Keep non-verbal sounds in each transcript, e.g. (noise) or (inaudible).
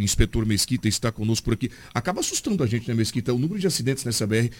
o inspetor Mesquita está conosco por aqui. Acaba assustando a gente, né, Mesquita? O número de acidentes nessa BR.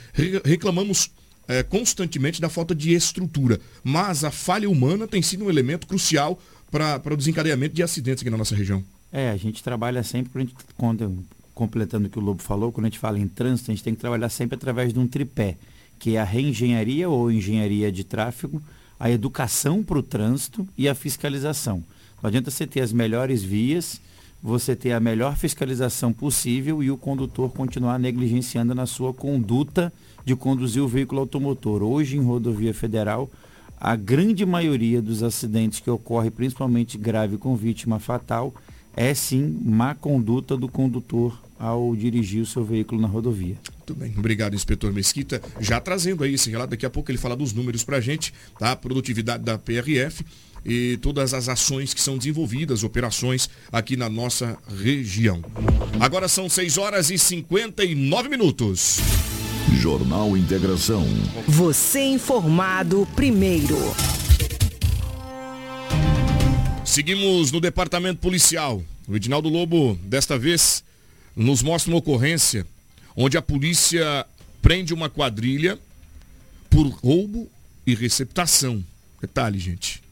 Reclamamos é, constantemente da falta de estrutura, mas a falha humana tem sido um elemento crucial para o desencadeamento de acidentes aqui na nossa região. É, a gente trabalha sempre, quando, completando o que o Lobo falou, quando a gente fala em trânsito, a gente tem que trabalhar sempre através de um tripé, que é a reengenharia ou engenharia de tráfego, a educação para o trânsito e a fiscalização. Não adianta você ter as melhores vias, você ter a melhor fiscalização possível e o condutor continuar negligenciando na sua conduta de conduzir o veículo automotor. Hoje, em rodovia federal, a grande maioria dos acidentes que ocorre, principalmente grave com vítima fatal, é sim má conduta do condutor ao dirigir o seu veículo na rodovia. Muito bem, obrigado, inspetor Mesquita. Já trazendo aí esse relato, daqui a pouco ele fala dos números para a gente, tá? Produtividade da PRF e todas as ações que são desenvolvidas, operações aqui na nossa região. Agora são 6 horas e 59 minutos. Jornal Integração. Você informado primeiro. Seguimos no departamento policial. O Edinaldo Lobo, desta vez, nos mostra uma ocorrência onde a polícia prende uma quadrilha por roubo e receptação. Detalhe, gente.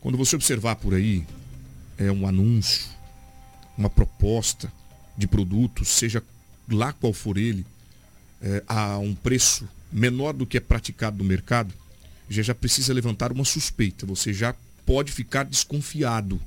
Quando você observar por aí, é um anúncio, uma proposta de produto, seja lá qual for ele, é, a um preço menor do que é praticado no mercado, já já precisa levantar uma suspeita. Você já pode ficar desconfiado.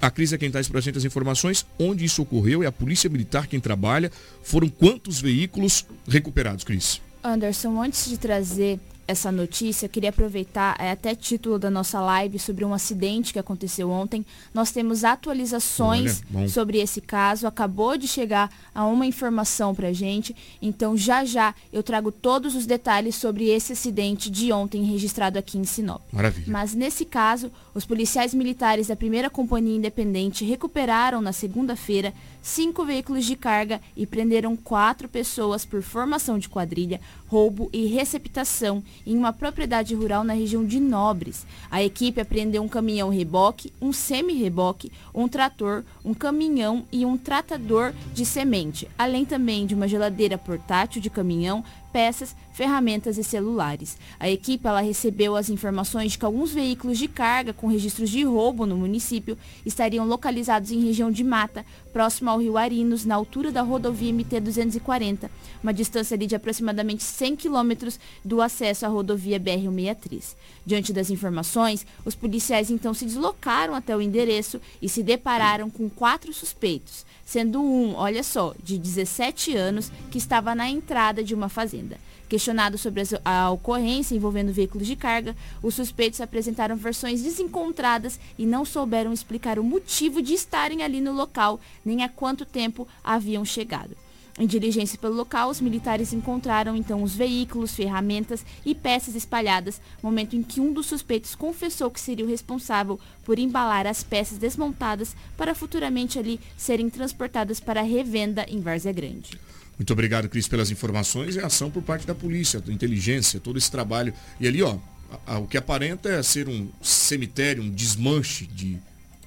A Cris é quem traz para a gente as informações, onde isso ocorreu, é a Polícia Militar quem trabalha. Foram quantos veículos recuperados, Cris? Anderson, antes de trazer essa notícia, queria aproveitar, é até título da nossa live sobre um acidente que aconteceu ontem. Nós temos atualizações Olha, sobre esse caso. Acabou de chegar a uma informação para gente. Então, já já eu trago todos os detalhes sobre esse acidente de ontem registrado aqui em Sinop. Maravilha. Mas nesse caso, os policiais militares da primeira companhia independente recuperaram na segunda-feira cinco veículos de carga e prenderam quatro pessoas por formação de quadrilha, roubo e receptação em uma propriedade rural na região de Nobres. A equipe apreendeu um caminhão reboque, um semi-reboque, um trator, um caminhão e um tratador de semente, além também de uma geladeira portátil de caminhão, peças, ferramentas e celulares. A equipe ela recebeu as informações de que alguns veículos de carga com registros de roubo no município estariam localizados em região de mata, próximo ao rio Arinos, na altura da rodovia MT-240, uma distância de aproximadamente 100 quilômetros do acesso à rodovia BR-163. Diante das informações, os policiais então se deslocaram até o endereço e se depararam com quatro suspeitos, sendo um, olha só, de 17 anos, que estava na entrada de uma fazenda. Questionado sobre a ocorrência envolvendo veículos de carga, os suspeitos apresentaram versões desencontradas e não souberam explicar o motivo de estarem ali no local, nem há quanto tempo haviam chegado. Em diligência pelo local, os militares encontraram então os veículos, ferramentas e peças espalhadas, momento em que um dos suspeitos confessou que seria o responsável por embalar as peças desmontadas para futuramente ali serem transportadas para revenda em Várzea Grande. Muito obrigado, Cris, pelas informações e ação por parte da polícia, da inteligência, todo esse trabalho. E ali, ó, a, a, o que aparenta é ser um cemitério, um desmanche de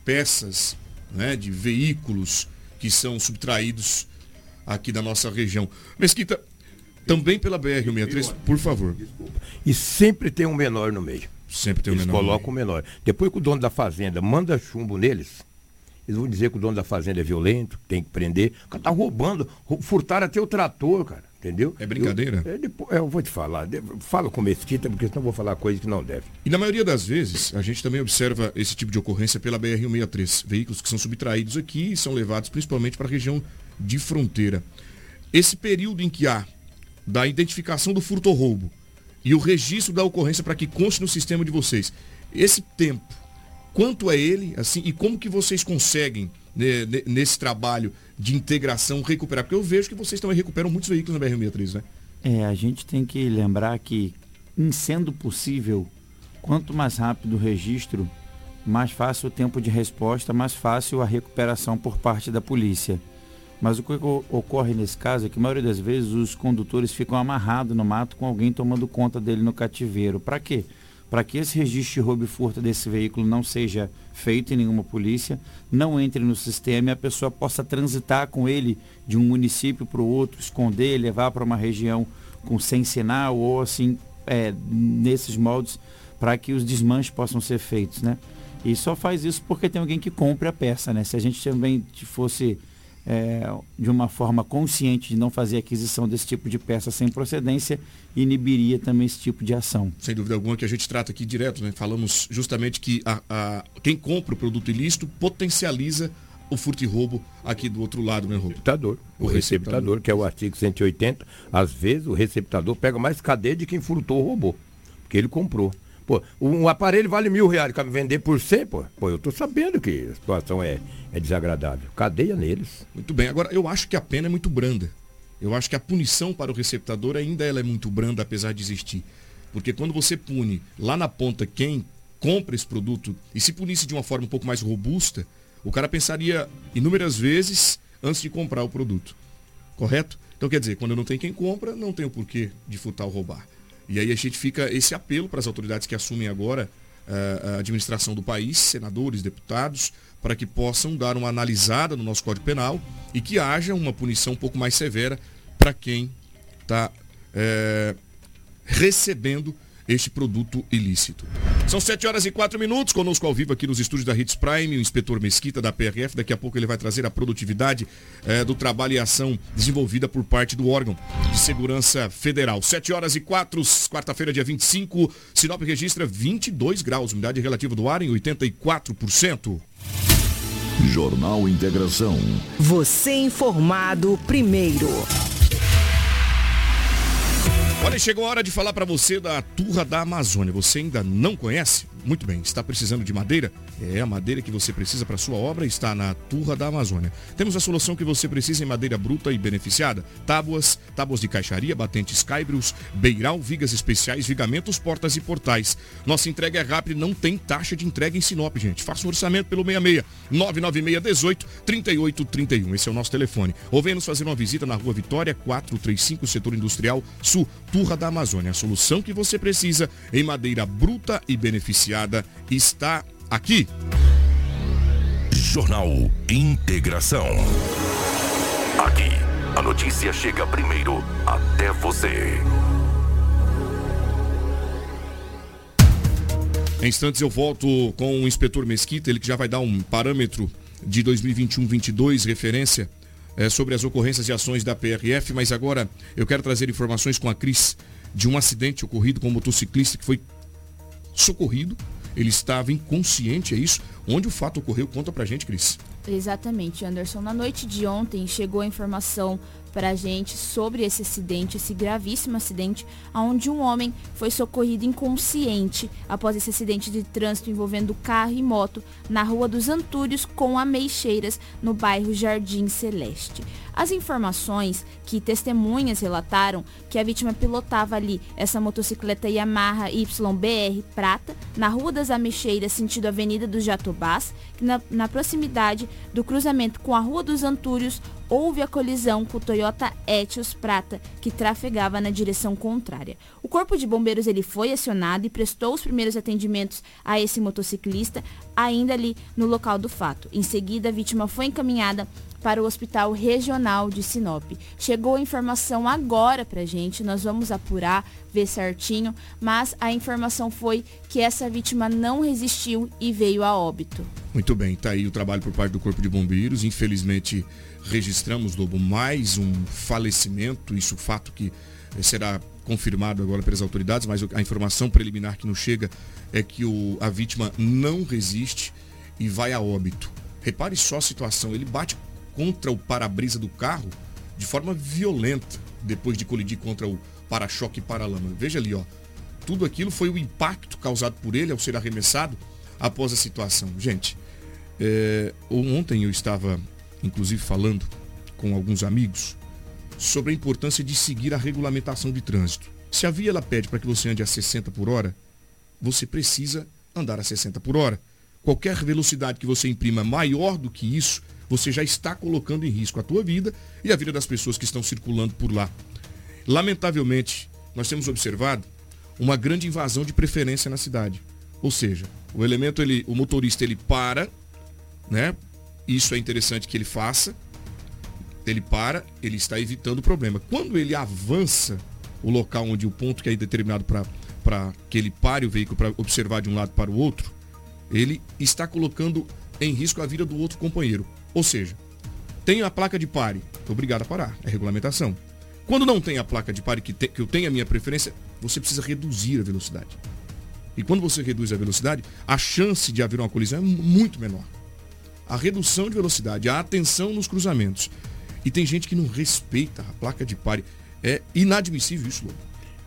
peças, né, de veículos que são subtraídos aqui da nossa região. Mesquita, também pela BR-163, por favor. Desculpa. E sempre tem um menor no meio. Sempre tem um eles menor. colocam o menor. Depois que o dono da fazenda manda chumbo neles, eles vão dizer que o dono da fazenda é violento, tem que prender. O cara tá roubando, furtaram até o trator, cara. Entendeu? É brincadeira? Eu, é, eu vou te falar. Fala com mesquita, porque senão eu vou falar coisa que não deve. E na maioria das vezes, a gente também observa esse tipo de ocorrência pela BR-163. Veículos que são subtraídos aqui e são levados principalmente para a região de fronteira. Esse período em que há da identificação do furto ou roubo e o registro da ocorrência para que conste no sistema de vocês, esse tempo, quanto é ele, assim, e como que vocês conseguem né, nesse trabalho de integração recuperar? Porque eu vejo que vocês também recuperam muitos veículos na BR-63, né? É, a gente tem que lembrar que, em sendo possível, quanto mais rápido o registro, mais fácil o tempo de resposta, mais fácil a recuperação por parte da polícia. Mas o que ocorre nesse caso é que a maioria das vezes os condutores ficam amarrados no mato com alguém tomando conta dele no cativeiro. Para quê? para que esse registro de roubo e furto desse veículo não seja feito em nenhuma polícia, não entre no sistema e a pessoa possa transitar com ele de um município para o outro, esconder, levar para uma região com sem sinal ou assim, é, nesses moldes, para que os desmanches possam ser feitos, né? E só faz isso porque tem alguém que compre a peça, né? Se a gente também fosse é, de uma forma consciente de não fazer aquisição desse tipo de peça sem procedência, inibiria também esse tipo de ação. Sem dúvida alguma que a gente trata aqui direto, né? Falamos justamente que a, a, quem compra o produto ilícito potencializa o furto e roubo aqui do outro lado, né, Roubo? Receptador. O, o receptador, receptador, que é o artigo 180, às vezes o receptador pega mais cadeia de quem furtou ou roubou. Porque ele comprou. Pô, um aparelho vale mil reais, quer vender por cem, pô. Pô, eu tô sabendo que a situação é, é desagradável. Cadeia neles. Muito bem. Agora, eu acho que a pena é muito branda. Eu acho que a punição para o receptador ainda ela é muito branda, apesar de existir. Porque quando você pune lá na ponta quem compra esse produto, e se punisse de uma forma um pouco mais robusta, o cara pensaria inúmeras vezes antes de comprar o produto. Correto? Então quer dizer, quando não tem quem compra, não tem o porquê de furtar ou roubar. E aí a gente fica esse apelo para as autoridades que assumem agora uh, a administração do país, senadores, deputados, para que possam dar uma analisada no nosso Código Penal e que haja uma punição um pouco mais severa para quem está é, recebendo este produto ilícito. São 7 horas e 4 minutos, conosco ao vivo aqui nos estúdios da Hits Prime, o inspetor Mesquita da PRF. Daqui a pouco ele vai trazer a produtividade eh, do trabalho e ação desenvolvida por parte do órgão de segurança federal. 7 horas e 4, quarta-feira, dia 25, Sinop registra 22 graus, umidade relativa do ar em 84%. Jornal Integração. Você informado primeiro. Olha, chegou a hora de falar para você da Turra da Amazônia. Você ainda não conhece? Muito bem, está precisando de madeira? É, a madeira que você precisa para sua obra está na Turra da Amazônia. Temos a solução que você precisa em madeira bruta e beneficiada. Tábuas, tábuas de caixaria, batentes caibros, beiral, vigas especiais, vigamentos, portas e portais. Nossa entrega é rápida não tem taxa de entrega em Sinop, gente. Faça um orçamento pelo 66 996 18 38 31. Esse é o nosso telefone. Ou venha nos fazer uma visita na Rua Vitória 435, Setor Industrial Sul, Turra da Amazônia. A solução que você precisa em madeira bruta e beneficiada está aqui. Jornal Integração. Aqui, a notícia chega primeiro até você. Em instantes eu volto com o inspetor Mesquita, ele que já vai dar um parâmetro de 2021-22, referência é, sobre as ocorrências e ações da PRF, mas agora eu quero trazer informações com a Cris de um acidente ocorrido com um motociclista que foi socorrido ele estava inconsciente, é isso? Onde o fato ocorreu? Conta pra gente, Cris. Exatamente, Anderson. Na noite de ontem chegou a informação para a gente sobre esse acidente, esse gravíssimo acidente, onde um homem foi socorrido inconsciente após esse acidente de trânsito envolvendo carro e moto na Rua dos Antúrios com Ameixeiras, no bairro Jardim Celeste. As informações que testemunhas relataram que a vítima pilotava ali essa motocicleta Yamaha YBR prata na Rua das Ameixeiras, sentido Avenida dos Jatobás, que na, na proximidade do cruzamento com a Rua dos Antúrios houve a colisão com o Toyota Etios prata que trafegava na direção contrária. O corpo de bombeiros ele foi acionado e prestou os primeiros atendimentos a esse motociclista ainda ali no local do fato. Em seguida, a vítima foi encaminhada para o Hospital Regional de Sinop. Chegou a informação agora para gente, nós vamos apurar, ver certinho, mas a informação foi que essa vítima não resistiu e veio a óbito. Muito bem, tá aí o trabalho por parte do Corpo de Bombeiros. Infelizmente, registramos, Lobo, mais um falecimento, isso fato que será confirmado agora pelas autoridades, mas a informação preliminar que nos chega é que o, a vítima não resiste e vai a óbito. Repare só a situação, ele bate contra o para-brisa do carro de forma violenta depois de colidir contra o para-choque e para-lama. Veja ali, ó. Tudo aquilo foi o impacto causado por ele ao ser arremessado após a situação. Gente, é, ontem eu estava, inclusive, falando com alguns amigos sobre a importância de seguir a regulamentação de trânsito. Se a via ela pede para que você ande a 60 por hora, você precisa andar a 60 por hora. Qualquer velocidade que você imprima maior do que isso, você já está colocando em risco a tua vida e a vida das pessoas que estão circulando por lá. Lamentavelmente, nós temos observado uma grande invasão de preferência na cidade. Ou seja, o elemento, ele, o motorista, ele para, né? Isso é interessante que ele faça. Ele para, ele está evitando o problema. Quando ele avança o local onde o ponto que é determinado para que ele pare o veículo para observar de um lado para o outro, ele está colocando em risco a vida do outro companheiro. Ou seja, tem a placa de pare, obrigado a parar, é regulamentação. Quando não tem a placa de pare que, te, que eu tenho a minha preferência, você precisa reduzir a velocidade. E quando você reduz a velocidade, a chance de haver uma colisão é muito menor. A redução de velocidade, a atenção nos cruzamentos. E tem gente que não respeita a placa de pare. É inadmissível isso, Lobo.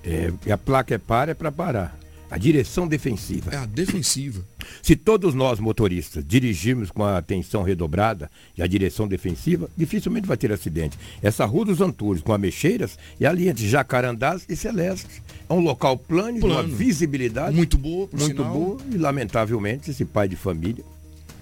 É, a placa é pare é para parar. A direção defensiva. É a defensiva. Se todos nós, motoristas, dirigirmos com a atenção redobrada e a direção defensiva, dificilmente vai ter acidente. Essa Rua dos Antúrios, com a Mexeiras, é ali entre Jacarandás e Celeste. É um local plano, plano. uma visibilidade muito boa, muito sinal. boa. E lamentavelmente, esse pai de família,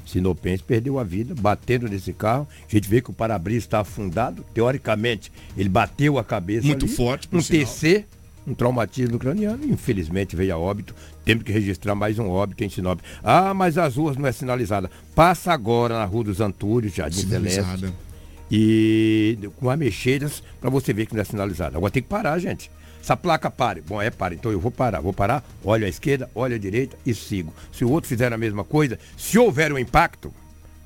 sinopense, perdeu a vida batendo nesse carro. A gente vê que o para-brisa está afundado. Teoricamente, ele bateu a cabeça. Muito ali, forte, Um sinal. TC um traumatismo craniano, infelizmente veio a óbito. Temos que registrar mais um óbito em Sinop. Ah, mas as ruas não é sinalizada. Passa agora na Rua dos Antúrios, Jardim Celeste. E com a mexeiras para você ver que não é sinalizada. Agora tem que parar, gente. Essa placa pare. Bom, é pare. Então eu vou parar. Vou parar, olho à esquerda, olho à direita e sigo. Se o outro fizer a mesma coisa, se houver um impacto,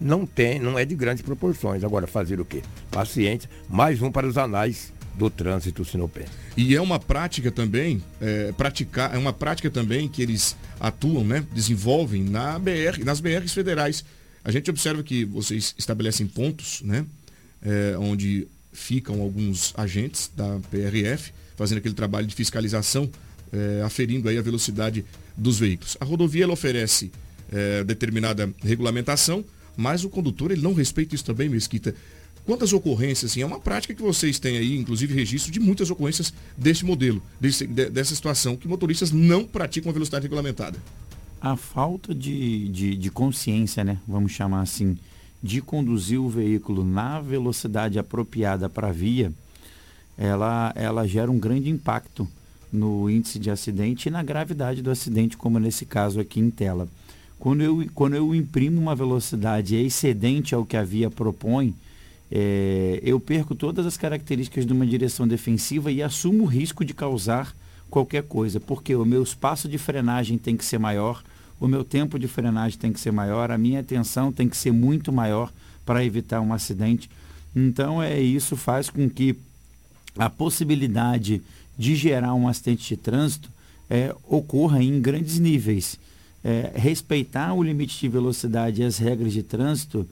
não tem, não é de grandes proporções. Agora, fazer o quê? Paciência, mais um para os anais do trânsito sinopé. E é uma prática também, é, praticar, é uma prática também que eles atuam, né, desenvolvem na BR, nas BRs federais. A gente observa que vocês estabelecem pontos, né, é, onde ficam alguns agentes da PRF fazendo aquele trabalho de fiscalização, é, aferindo aí a velocidade dos veículos. A rodovia ela oferece é, determinada regulamentação, mas o condutor ele não respeita isso também, Mesquita. Quantas ocorrências, assim, é uma prática que vocês têm aí, inclusive registro de muitas ocorrências desse modelo, desse, de, dessa situação, que motoristas não praticam a velocidade regulamentada. A falta de, de, de consciência, né, vamos chamar assim, de conduzir o veículo na velocidade apropriada para a via, ela, ela gera um grande impacto no índice de acidente e na gravidade do acidente, como nesse caso aqui em tela. Quando eu, quando eu imprimo uma velocidade excedente ao que a via propõe, é, eu perco todas as características de uma direção defensiva e assumo o risco de causar qualquer coisa, porque o meu espaço de frenagem tem que ser maior, o meu tempo de frenagem tem que ser maior, a minha atenção tem que ser muito maior para evitar um acidente. Então, é isso faz com que a possibilidade de gerar um acidente de trânsito é, ocorra em grandes níveis. É, respeitar o limite de velocidade e as regras de trânsito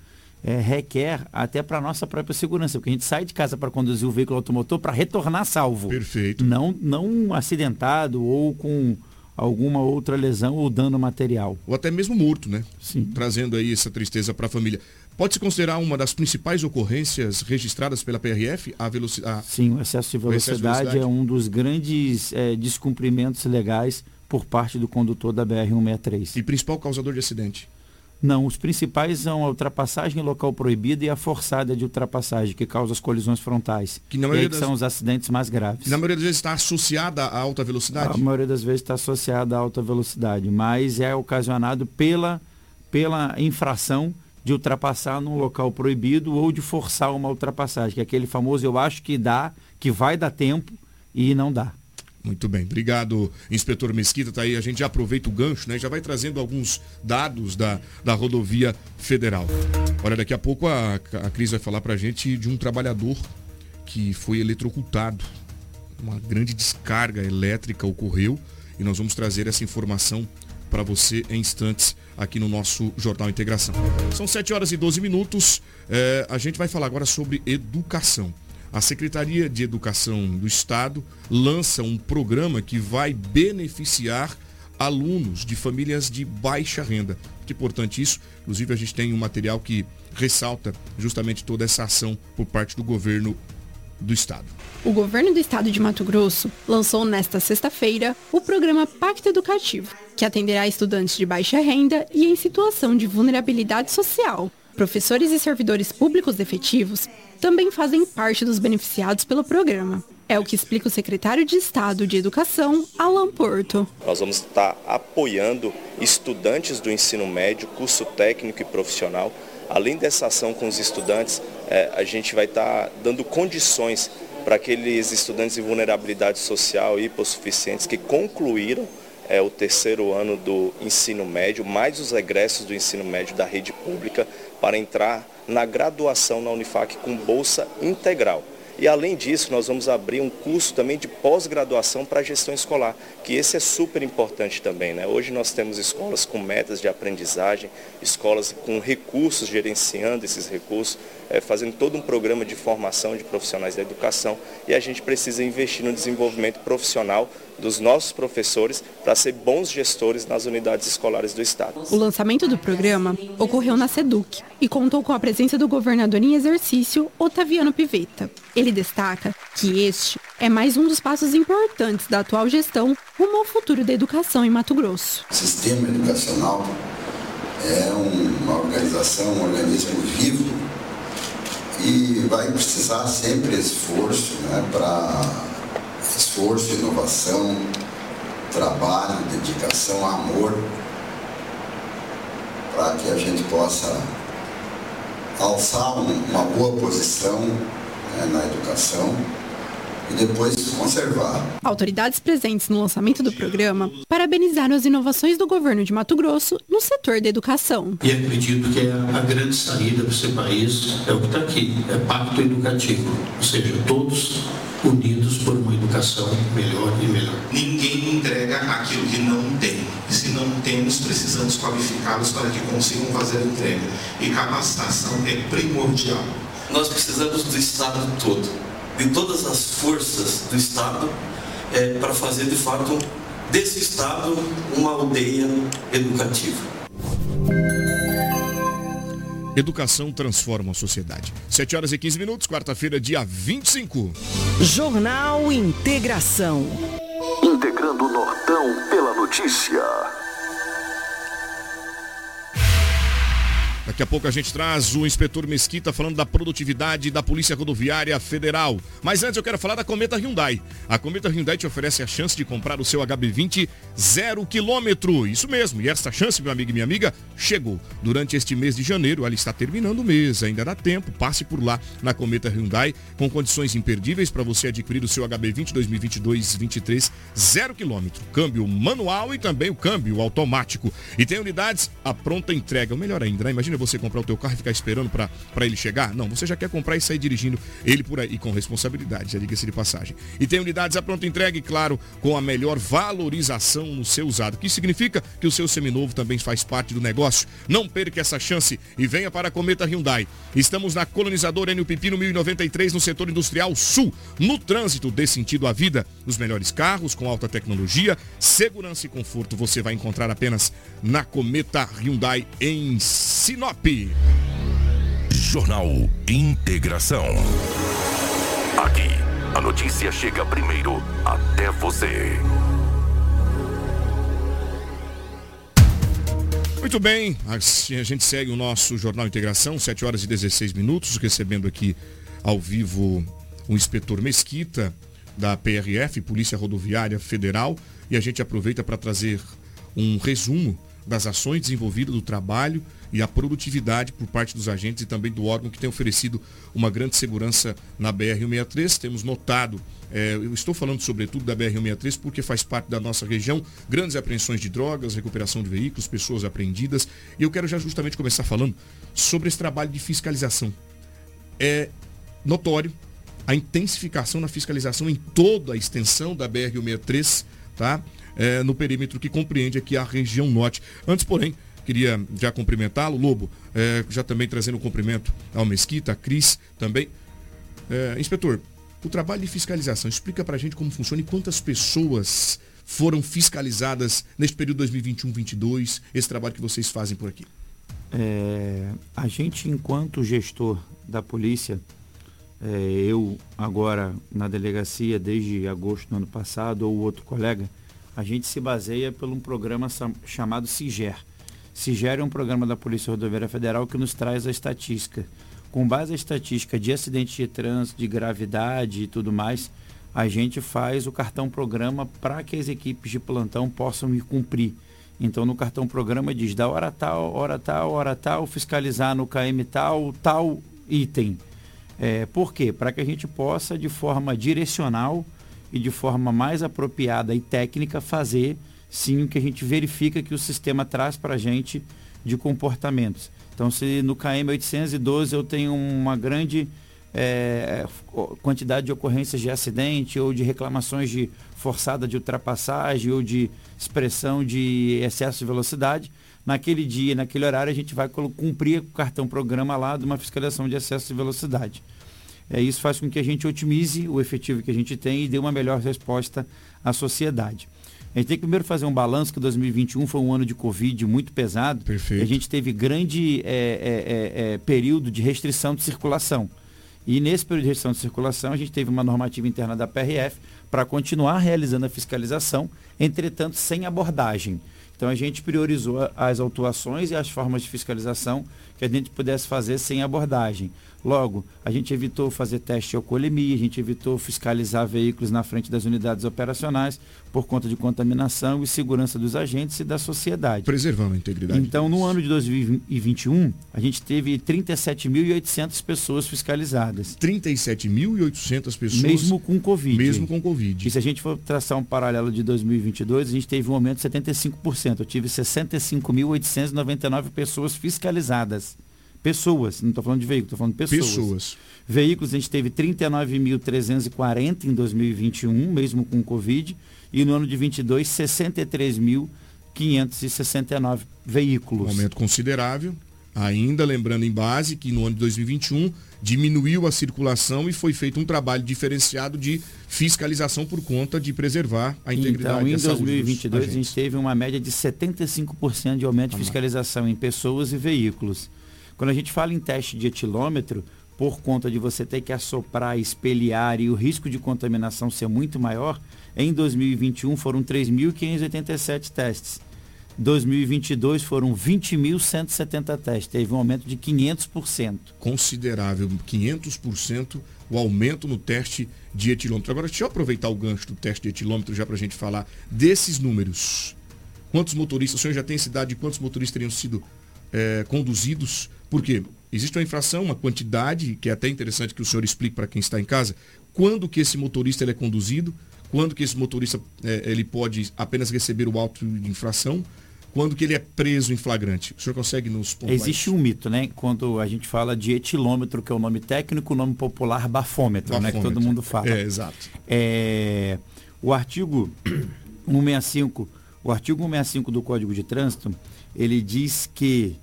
é, requer até para a nossa própria segurança, porque a gente sai de casa para conduzir o veículo automotor para retornar salvo. Perfeito. Não, não acidentado ou com alguma outra lesão ou dano material. Ou até mesmo morto, né? Sim. Trazendo aí essa tristeza para a família. Pode-se considerar uma das principais ocorrências registradas pela PRF a velocidade? Sim, o excesso de velocidade, excesso de velocidade. é um dos grandes é, descumprimentos legais por parte do condutor da BR-163. E principal causador de acidente? Não, os principais são a ultrapassagem em local proibido e a forçada de ultrapassagem, que causa as colisões frontais. Que, na maioria das... são os acidentes mais graves. Na maioria das vezes está associada à alta velocidade? A maioria das vezes está associada à alta velocidade, mas é ocasionado pela, pela infração de ultrapassar num local proibido ou de forçar uma ultrapassagem, que é aquele famoso eu acho que dá, que vai dar tempo e não dá. Muito bem, obrigado, inspetor Mesquita. Tá aí, a gente já aproveita o gancho, né? Já vai trazendo alguns dados da, da rodovia federal. Olha, daqui a pouco a, a Cris vai falar pra gente de um trabalhador que foi eletrocutado. Uma grande descarga elétrica ocorreu e nós vamos trazer essa informação para você em instantes aqui no nosso Jornal Integração. São 7 horas e 12 minutos. É, a gente vai falar agora sobre educação. A Secretaria de Educação do Estado lança um programa que vai beneficiar alunos de famílias de baixa renda. Que importante isso. Inclusive a gente tem um material que ressalta justamente toda essa ação por parte do governo do estado. O governo do estado de Mato Grosso lançou nesta sexta-feira o programa Pacto Educativo, que atenderá estudantes de baixa renda e em situação de vulnerabilidade social. Professores e servidores públicos efetivos também fazem parte dos beneficiados pelo programa. É o que explica o secretário de Estado de Educação, Alan Porto. Nós vamos estar apoiando estudantes do ensino médio, curso técnico e profissional. Além dessa ação com os estudantes, é, a gente vai estar dando condições para aqueles estudantes em vulnerabilidade social e hipossuficientes que concluíram é, o terceiro ano do ensino médio, mais os egressos do ensino médio da rede pública, para entrar na graduação na Unifac com bolsa integral. E além disso, nós vamos abrir um curso também de pós-graduação para gestão escolar, que esse é super importante também. Né? Hoje nós temos escolas com metas de aprendizagem, escolas com recursos, gerenciando esses recursos, é, fazendo todo um programa de formação de profissionais da educação e a gente precisa investir no desenvolvimento profissional dos nossos professores para ser bons gestores nas unidades escolares do Estado. O lançamento do programa ocorreu na SEDUC e contou com a presença do governador em exercício, Otaviano Pivetta. Ele destaca que este é mais um dos passos importantes da atual gestão rumo ao futuro da educação em Mato Grosso. O sistema educacional é uma organização, um organismo vivo e vai precisar sempre esforço né, para esforço, inovação, trabalho, dedicação, amor, para que a gente possa alçar uma boa posição né, na educação e depois conservar. Autoridades presentes no lançamento do programa parabenizaram as inovações do governo de Mato Grosso no setor da educação. E acredito que é a grande saída para esse país é o que está aqui, é pacto educativo, ou seja, todos unidos por educação melhor e melhor. Ninguém entrega aquilo que não tem. E se não temos, precisamos qualificá-los para que consigam fazer a entrega. E capacitação é primordial. Nós precisamos do Estado todo, de todas as forças do Estado, é, para fazer de fato desse Estado uma aldeia educativa. Educação transforma a sociedade. 7 horas e 15 minutos, quarta-feira, dia 25. Jornal Integração. Integrando o Nortão pela notícia. Daqui a pouco a gente traz o inspetor Mesquita falando da produtividade da Polícia Rodoviária Federal. Mas antes eu quero falar da Cometa Hyundai. A Cometa Hyundai te oferece a chance de comprar o seu HB20 zero quilômetro. Isso mesmo. E essa chance, meu amigo e minha amiga, chegou. Durante este mês de janeiro, ela está terminando o mês. Ainda dá tempo. Passe por lá na Cometa Hyundai com condições imperdíveis para você adquirir o seu HB20 2022-23 zero quilômetro. Câmbio manual e também o câmbio automático. E tem unidades à pronta entrega. O melhor ainda, né? Imagina você comprar o teu carro e ficar esperando para ele chegar? Não, você já quer comprar e sair dirigindo ele por aí com responsabilidade, já diga-se de passagem. E tem unidades à pronta entrega e, claro, com a melhor valorização no seu usado. Que significa que o seu seminovo também faz parte do negócio. Não perca essa chance e venha para a Cometa Hyundai. Estamos na colonizadora Enio Pipino 1093 no setor industrial sul, no trânsito dê sentido à vida. Os melhores carros com alta tecnologia, segurança e conforto você vai encontrar apenas na Cometa Hyundai em Sinop. Jornal Integração. Aqui, a notícia chega primeiro até você. Muito bem, assim a gente segue o nosso Jornal Integração, 7 horas e 16 minutos, recebendo aqui ao vivo o inspetor Mesquita, da PRF, Polícia Rodoviária Federal, e a gente aproveita para trazer um resumo das ações desenvolvidas do trabalho e a produtividade por parte dos agentes e também do órgão que tem oferecido uma grande segurança na BR-163. Temos notado, é, eu estou falando sobretudo da BR-163 porque faz parte da nossa região, grandes apreensões de drogas, recuperação de veículos, pessoas apreendidas. E eu quero já justamente começar falando sobre esse trabalho de fiscalização. É notório a intensificação na fiscalização em toda a extensão da BR-163, tá? É, no perímetro que compreende aqui a região norte. Antes, porém, Queria já cumprimentá-lo, Lobo, é, já também trazendo um cumprimento ao Mesquita, a Cris também. É, inspetor, o trabalho de fiscalização, explica para a gente como funciona e quantas pessoas foram fiscalizadas neste período 2021-22, esse trabalho que vocês fazem por aqui. É, a gente, enquanto gestor da polícia, é, eu agora na delegacia desde agosto do ano passado, ou outro colega, a gente se baseia por um programa chamado CIGER, CIGER é um programa da Polícia Rodoviária Federal que nos traz a estatística. Com base na estatística de acidentes de trânsito, de gravidade e tudo mais, a gente faz o cartão programa para que as equipes de plantão possam ir cumprir. Então no cartão programa diz da hora tal, hora tal, hora tal, fiscalizar no KM tal, tal item. É, por quê? Para que a gente possa, de forma direcional e de forma mais apropriada e técnica, fazer sim o que a gente verifica que o sistema traz para a gente de comportamentos. Então, se no KM 812 eu tenho uma grande é, quantidade de ocorrências de acidente ou de reclamações de forçada de ultrapassagem ou de expressão de excesso de velocidade, naquele dia, naquele horário, a gente vai cumprir o cartão programa lá de uma fiscalização de excesso de velocidade. É, isso faz com que a gente otimize o efetivo que a gente tem e dê uma melhor resposta à sociedade. A gente tem que primeiro fazer um balanço que 2021 foi um ano de Covid muito pesado. Perfeito. a gente teve grande é, é, é, período de restrição de circulação. E nesse período de restrição de circulação, a gente teve uma normativa interna da PRF para continuar realizando a fiscalização, entretanto sem abordagem. Então a gente priorizou as autuações e as formas de fiscalização que a gente pudesse fazer sem abordagem. Logo, a gente evitou fazer teste de alcoolemia, a gente evitou fiscalizar veículos na frente das unidades operacionais por conta de contaminação e segurança dos agentes e da sociedade. Preservando a integridade. Então, no ano de 2021, a gente teve 37.800 pessoas fiscalizadas. 37.800 pessoas? Mesmo com Covid. Mesmo com Covid. E se a gente for traçar um paralelo de 2022, a gente teve um aumento de 75%. Eu tive 65.899 pessoas fiscalizadas. Pessoas, não estou falando de veículos, estou falando de pessoas. Pessoas. Veículos, a gente teve 39.340 em 2021, mesmo com Covid, e no ano de 22, 63.569 veículos. Um aumento considerável. Ainda lembrando em base que no ano de 2021 diminuiu a circulação e foi feito um trabalho diferenciado de fiscalização por conta de preservar a integridade então, em e a 2022 a gente teve uma média de 75% de aumento de fiscalização em pessoas e veículos. Quando a gente fala em teste de etilômetro, por conta de você ter que assoprar, espelhar e o risco de contaminação ser muito maior, em 2021 foram 3.587 testes. 2022 foram 20.170 testes, teve um aumento de 500%. Considerável, 500% o aumento no teste de etilômetro. Agora, deixa eu aproveitar o gancho do teste de etilômetro já para a gente falar desses números. Quantos motoristas, o senhor já tem cidade de quantos motoristas teriam sido é, conduzidos porque existe uma infração, uma quantidade, que é até interessante que o senhor explique para quem está em casa, quando que esse motorista ele é conduzido, quando que esse motorista é, ele pode apenas receber o auto de infração, quando que ele é preso em flagrante. O senhor consegue nos pontuar Existe um mito, né? Quando a gente fala de etilômetro, que é o nome técnico, o nome popular bafômetro, bafômetro. né? Que todo mundo fala. É, exato. É, o artigo 165, o artigo 165 do Código de Trânsito, ele diz que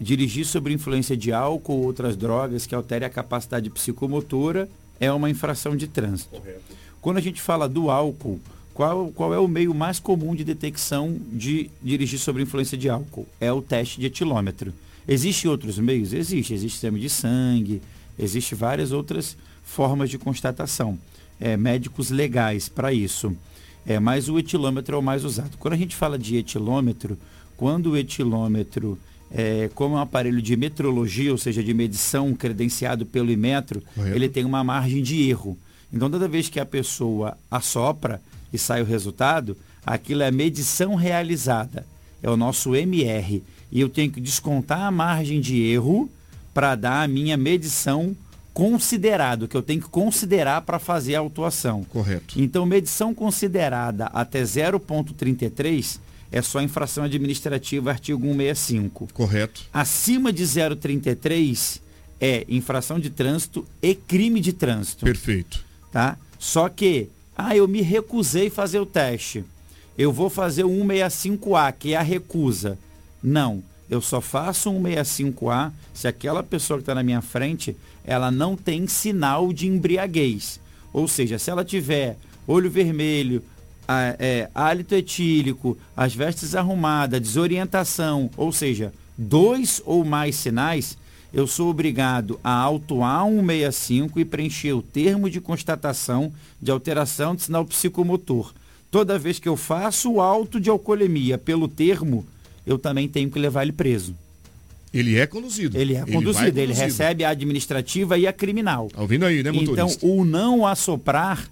dirigir sob influência de álcool ou outras drogas que altere a capacidade psicomotora é uma infração de trânsito. Correto. Quando a gente fala do álcool, qual, qual é o meio mais comum de detecção de dirigir sob influência de álcool? É o teste de etilômetro. Existem outros meios? Existe. Existe exame de sangue, existe várias outras formas de constatação. É, médicos legais para isso. É, mas o etilômetro é o mais usado. Quando a gente fala de etilômetro, quando o etilômetro é, como é um aparelho de metrologia, ou seja, de medição credenciado pelo Imetro, Correto. ele tem uma margem de erro. Então, toda vez que a pessoa assopra e sai o resultado, aquilo é medição realizada. É o nosso MR. E eu tenho que descontar a margem de erro para dar a minha medição considerado, que eu tenho que considerar para fazer a autuação. Correto. Então, medição considerada até 0,33 é só infração administrativa, artigo 165. Correto. Acima de 033 é infração de trânsito e crime de trânsito. Perfeito. Tá? Só que, ah, eu me recusei fazer o teste. Eu vou fazer o 165A, que é a recusa. Não, eu só faço um 165A se aquela pessoa que está na minha frente, ela não tem sinal de embriaguez. Ou seja, se ela tiver olho vermelho, é, hálito etílico, as vestes arrumadas, desorientação, ou seja, dois ou mais sinais, eu sou obrigado a autuar 165 e preencher o termo de constatação de alteração de sinal psicomotor. Toda vez que eu faço o auto de alcoolemia pelo termo, eu também tenho que levar ele preso. Ele é conduzido. Ele é ele conduzido, ele recebe a administrativa e a criminal. Tá ouvindo aí, né, motorista? Então, o não assoprar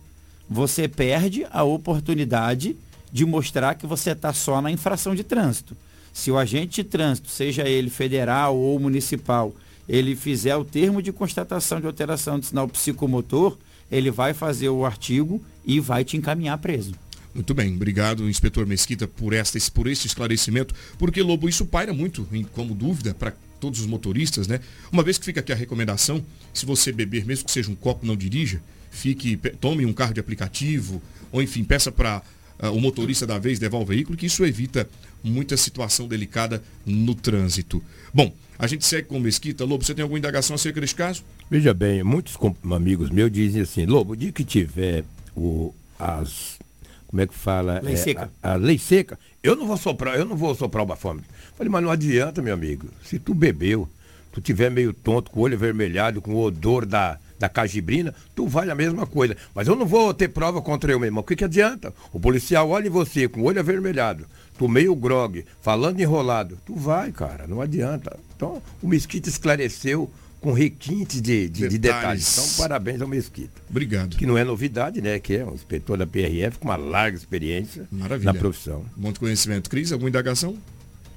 você perde a oportunidade de mostrar que você está só na infração de trânsito. Se o agente de trânsito, seja ele federal ou municipal, ele fizer o termo de constatação de alteração de sinal psicomotor, ele vai fazer o artigo e vai te encaminhar preso. Muito bem, obrigado, inspetor Mesquita, por, esta, por este esclarecimento, porque, Lobo, isso paira muito como dúvida para todos os motoristas, né? Uma vez que fica aqui a recomendação, se você beber, mesmo que seja um copo, não dirija, fique, tome um carro de aplicativo, ou enfim, peça para uh, o motorista da vez levar o veículo, que isso evita muita situação delicada no trânsito. Bom, a gente segue com o Mesquita. Lobo, você tem alguma indagação acerca desse caso? Veja bem, muitos amigos meus dizem assim, Lobo, o dia que tiver o, as como é que fala? Lei é, seca. A, a, lei seca, eu não vou soprar, eu não vou soprar o bafômetro. Falei, mas não adianta, meu amigo. Se tu bebeu, tu tiver meio tonto, com o olho avermelhado, com o odor da, da cajibrina, tu vai a mesma coisa. Mas eu não vou ter prova contra eu mesmo. O que, que adianta? O policial olha em você com o olho avermelhado, tu meio grog, falando enrolado. Tu vai, cara, não adianta. Então, o Mesquita esclareceu com requintes de, de, detalhes. de, detalhes. Então, parabéns ao Mesquita. Obrigado. Que não é novidade, né? Que é um inspetor da PRF com uma larga experiência Maravilha. na profissão. Muito conhecimento. Cris, alguma indagação?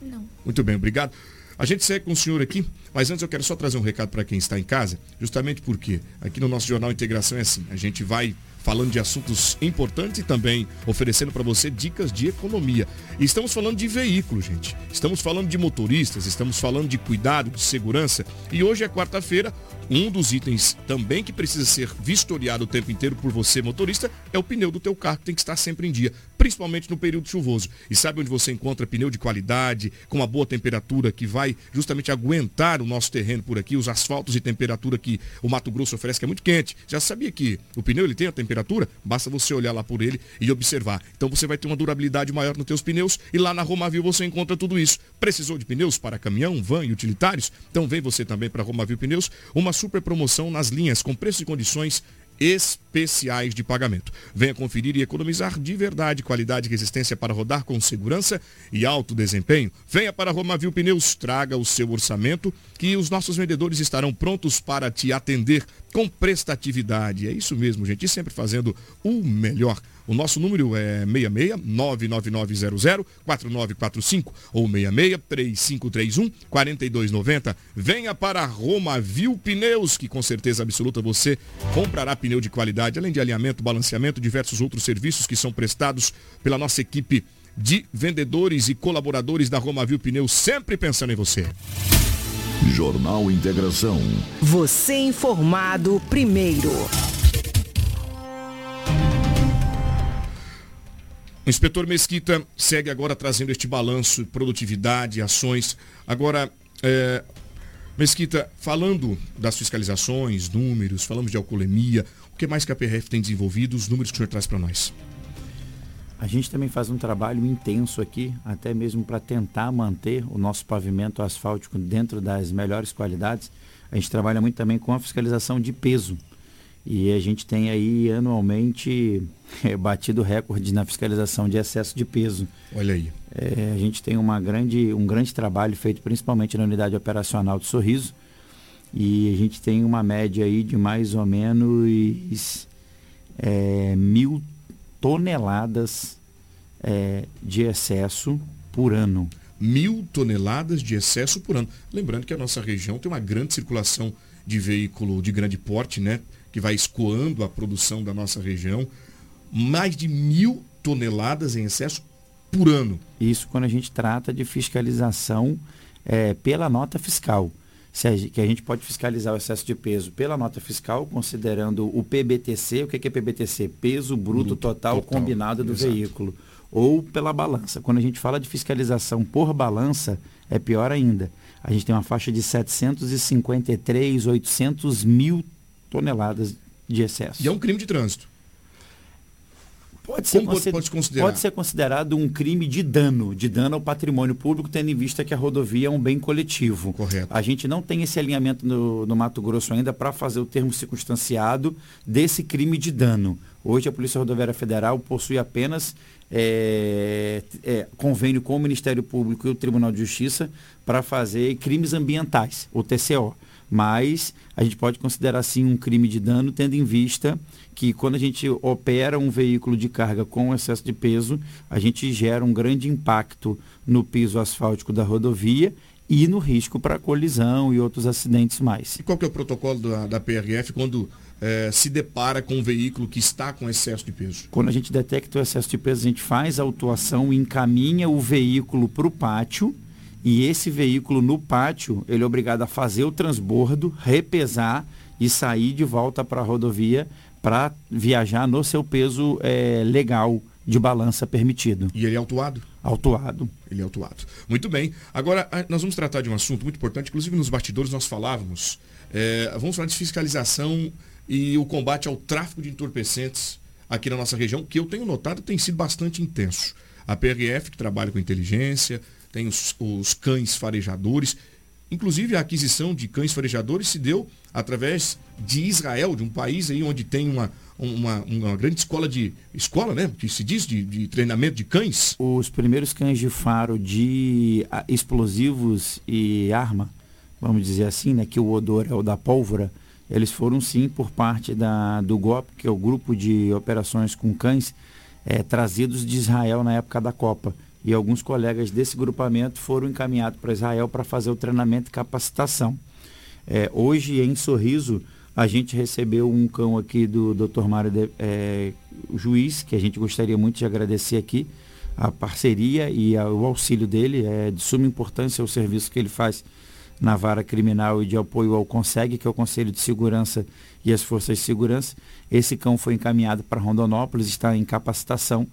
Não. Muito bem, obrigado. A gente segue com o senhor aqui, mas antes eu quero só trazer um recado para quem está em casa, justamente porque aqui no nosso Jornal Integração é assim, a gente vai falando de assuntos importantes e também oferecendo para você dicas de economia. E estamos falando de veículos, gente. Estamos falando de motoristas, estamos falando de cuidado, de segurança. E hoje é quarta-feira, um dos itens também que precisa ser vistoriado o tempo inteiro por você, motorista, é o pneu do teu carro, que tem que estar sempre em dia, principalmente no período chuvoso. E sabe onde você encontra pneu de qualidade, com uma boa temperatura, que vai justamente aguentar o nosso terreno por aqui, os asfaltos e temperatura que o Mato Grosso oferece, que é muito quente. Já sabia que o pneu ele tem a temperatura? Basta você olhar lá por ele e observar. Então você vai ter uma durabilidade maior nos teus pneus e lá na Romavil você encontra tudo isso. Precisou de pneus para caminhão, van e utilitários? Então vem você também para Romavil Pneus, uma super promoção nas linhas com preços e condições especiais de pagamento. Venha conferir e economizar de verdade qualidade e resistência para rodar com segurança e alto desempenho. Venha para Romavil Pneus, traga o seu orçamento que os nossos vendedores estarão prontos para te atender com prestatividade. É isso mesmo, gente, e sempre fazendo o melhor. O nosso número é 66 99900 4945 ou 66 3531 4290. Venha para Roma Viu Pneus, que com certeza absoluta você comprará pneu de qualidade, além de alinhamento, balanceamento, diversos outros serviços que são prestados pela nossa equipe de vendedores e colaboradores da Roma Viu Pneus, sempre pensando em você. Jornal Integração. Você informado primeiro. O inspetor Mesquita segue agora trazendo este balanço, produtividade, ações. Agora, é, Mesquita, falando das fiscalizações, números, falamos de alcoolemia, o que mais que a PRF tem desenvolvido, os números que o senhor traz para nós? A gente também faz um trabalho intenso aqui, até mesmo para tentar manter o nosso pavimento asfáltico dentro das melhores qualidades. A gente trabalha muito também com a fiscalização de peso. E a gente tem aí anualmente (laughs) é, batido recorde na fiscalização de excesso de peso. Olha aí. É, a gente tem uma grande, um grande trabalho feito principalmente na unidade operacional de Sorriso. E a gente tem uma média aí de mais ou menos é, mil toneladas é, de excesso por ano. Mil toneladas de excesso por ano. Lembrando que a nossa região tem uma grande circulação de veículo de grande porte, né? Que vai escoando a produção da nossa região, mais de mil toneladas em excesso por ano. Isso quando a gente trata de fiscalização é, pela nota fiscal. A, que a gente pode fiscalizar o excesso de peso pela nota fiscal, considerando o PBTC, o que é PBTC? Peso bruto, bruto total, total, combinado do Exato. veículo. Ou pela balança. Quando a gente fala de fiscalização por balança, é pior ainda. A gente tem uma faixa de 753, 800 mil toneladas de excesso. E é um crime de trânsito. Pode ser, pode, pode, pode ser considerado um crime de dano, de dano ao patrimônio público, tendo em vista que a rodovia é um bem coletivo. Correto. A gente não tem esse alinhamento no, no Mato Grosso ainda para fazer o termo circunstanciado desse crime de dano. Hoje a Polícia Rodoviária Federal possui apenas é, é, convênio com o Ministério Público e o Tribunal de Justiça para fazer crimes ambientais, o TCO Mas a gente pode considerar sim um crime de dano, tendo em vista que quando a gente opera um veículo de carga com excesso de peso, a gente gera um grande impacto no piso asfáltico da rodovia e no risco para colisão e outros acidentes mais. E qual que é o protocolo da, da PRF quando é, se depara com um veículo que está com excesso de peso? Quando a gente detecta o excesso de peso, a gente faz a autuação e encaminha o veículo para o pátio e esse veículo no pátio, ele é obrigado a fazer o transbordo, repesar e sair de volta para a rodovia para viajar no seu peso é, legal de balança permitido. E ele é autuado? Autuado. Ele é autuado. Muito bem. Agora, nós vamos tratar de um assunto muito importante, inclusive nos bastidores nós falávamos, é, vamos falar de fiscalização e o combate ao tráfico de entorpecentes aqui na nossa região, que eu tenho notado tem sido bastante intenso. A PRF, que trabalha com inteligência, tem os, os cães farejadores, Inclusive a aquisição de cães farejadores se deu através de Israel, de um país aí onde tem uma, uma, uma grande escola de. escola, né? Que se diz de, de treinamento de cães. Os primeiros cães de faro de ah, explosivos e arma, vamos dizer assim, né? Que o odor é o da pólvora, eles foram sim por parte da, do GOP, que é o grupo de operações com cães, é, trazidos de Israel na época da Copa e alguns colegas desse grupamento foram encaminhados para Israel para fazer o treinamento e capacitação. É, hoje, em Sorriso, a gente recebeu um cão aqui do Dr. Mário de, é, Juiz, que a gente gostaria muito de agradecer aqui, a parceria e a, o auxílio dele. É de suma importância o serviço que ele faz na vara criminal e de apoio ao CONSEG, que é o Conselho de Segurança e as Forças de Segurança. Esse cão foi encaminhado para Rondonópolis, está em capacitação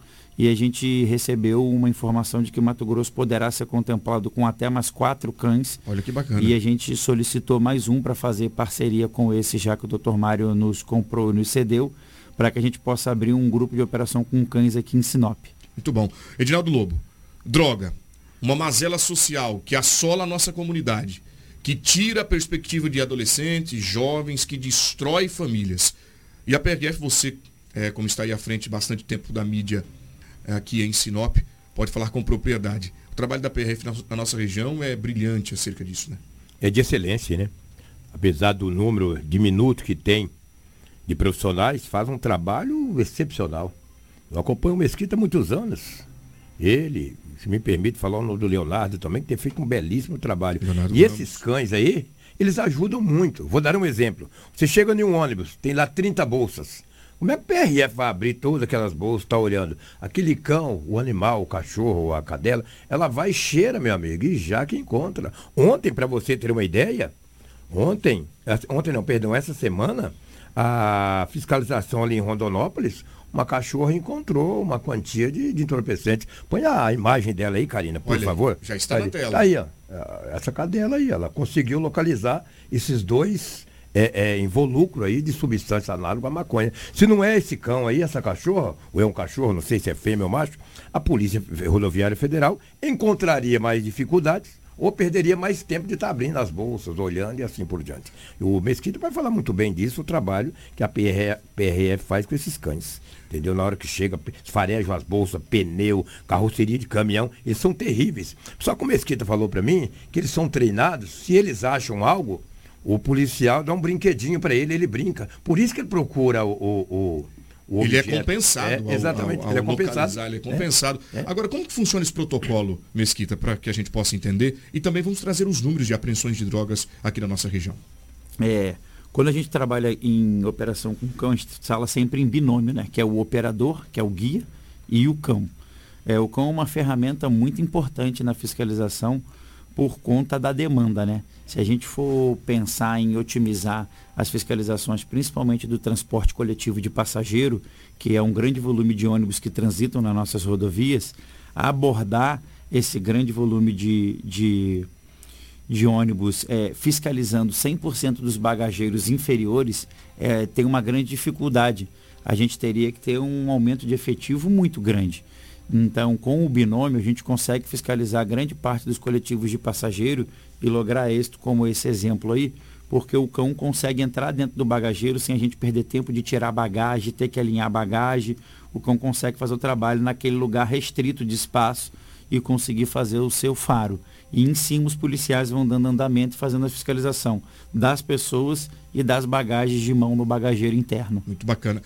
e a gente recebeu uma informação de que o Mato Grosso poderá ser contemplado com até mais quatro cães. Olha que bacana. E a gente solicitou mais um para fazer parceria com esse, já que o Dr. Mário nos comprou, nos cedeu, para que a gente possa abrir um grupo de operação com cães aqui em Sinop. Muito bom. Edinaldo Lobo, droga, uma mazela social que assola a nossa comunidade, que tira a perspectiva de adolescentes, jovens, que destrói famílias. E a PRF, você, é, como está aí à frente bastante tempo da mídia aqui em Sinop, pode falar com propriedade. O trabalho da PRF na nossa região é brilhante acerca disso, né? É de excelência, né? Apesar do número diminuto que tem de profissionais, faz um trabalho excepcional. Eu acompanho o Mesquita há muitos anos. Ele, se me permite falar o nome do Leonardo também, que tem feito um belíssimo trabalho. Leonardo e Ramos. esses cães aí, eles ajudam muito. Vou dar um exemplo. Você chega em um ônibus, tem lá 30 bolsas. Como é que o PRF vai abrir todas aquelas bolsas, tá olhando? Aquele cão, o animal, o cachorro, a cadela, ela vai cheira, meu amigo, e já que encontra. Ontem, para você ter uma ideia, ontem, ontem não, perdão, essa semana, a fiscalização ali em Rondonópolis, uma cachorra encontrou uma quantia de, de entorpecente. Põe a imagem dela aí, Karina, por Olha, favor. Já está aí, na tela. Tá aí, ó. Essa cadela aí, ela conseguiu localizar esses dois é, é, involucro aí de substância análoga à maconha. Se não é esse cão aí, essa cachorra, ou é um cachorro, não sei se é fêmea ou macho, a Polícia Rodoviária Federal encontraria mais dificuldades ou perderia mais tempo de estar tá abrindo as bolsas, olhando e assim por diante. O Mesquita vai falar muito bem disso, o trabalho que a PRF faz com esses cães. Entendeu? Na hora que chega, farejam as bolsas, pneu, carroceria de caminhão, eles são terríveis. Só que o Mesquita falou para mim que eles são treinados, se eles acham algo, o policial dá um brinquedinho para ele, ele brinca. Por isso que ele procura o, o, o ele é compensado. É, exatamente, ao, ao, ao ele é compensado. Ele é compensado. É, é. Agora, como que funciona esse protocolo, Mesquita, para que a gente possa entender? E também vamos trazer os números de apreensões de drogas aqui na nossa região. É, quando a gente trabalha em operação com cão, a gente fala sempre em binômio, né? Que é o operador, que é o guia, e o cão. É, o cão é uma ferramenta muito importante na fiscalização por conta da demanda, né? Se a gente for pensar em otimizar as fiscalizações, principalmente do transporte coletivo de passageiro, que é um grande volume de ônibus que transitam nas nossas rodovias, abordar esse grande volume de, de, de ônibus é, fiscalizando 100% dos bagageiros inferiores é, tem uma grande dificuldade. A gente teria que ter um aumento de efetivo muito grande. Então, com o binômio, a gente consegue fiscalizar grande parte dos coletivos de passageiro e lograr êxito, como esse exemplo aí, porque o cão consegue entrar dentro do bagageiro sem a gente perder tempo de tirar bagagem, ter que alinhar bagagem. O cão consegue fazer o trabalho naquele lugar restrito de espaço e conseguir fazer o seu faro. E em cima os policiais vão dando andamento fazendo a fiscalização das pessoas e das bagagens de mão no bagageiro interno. Muito bacana.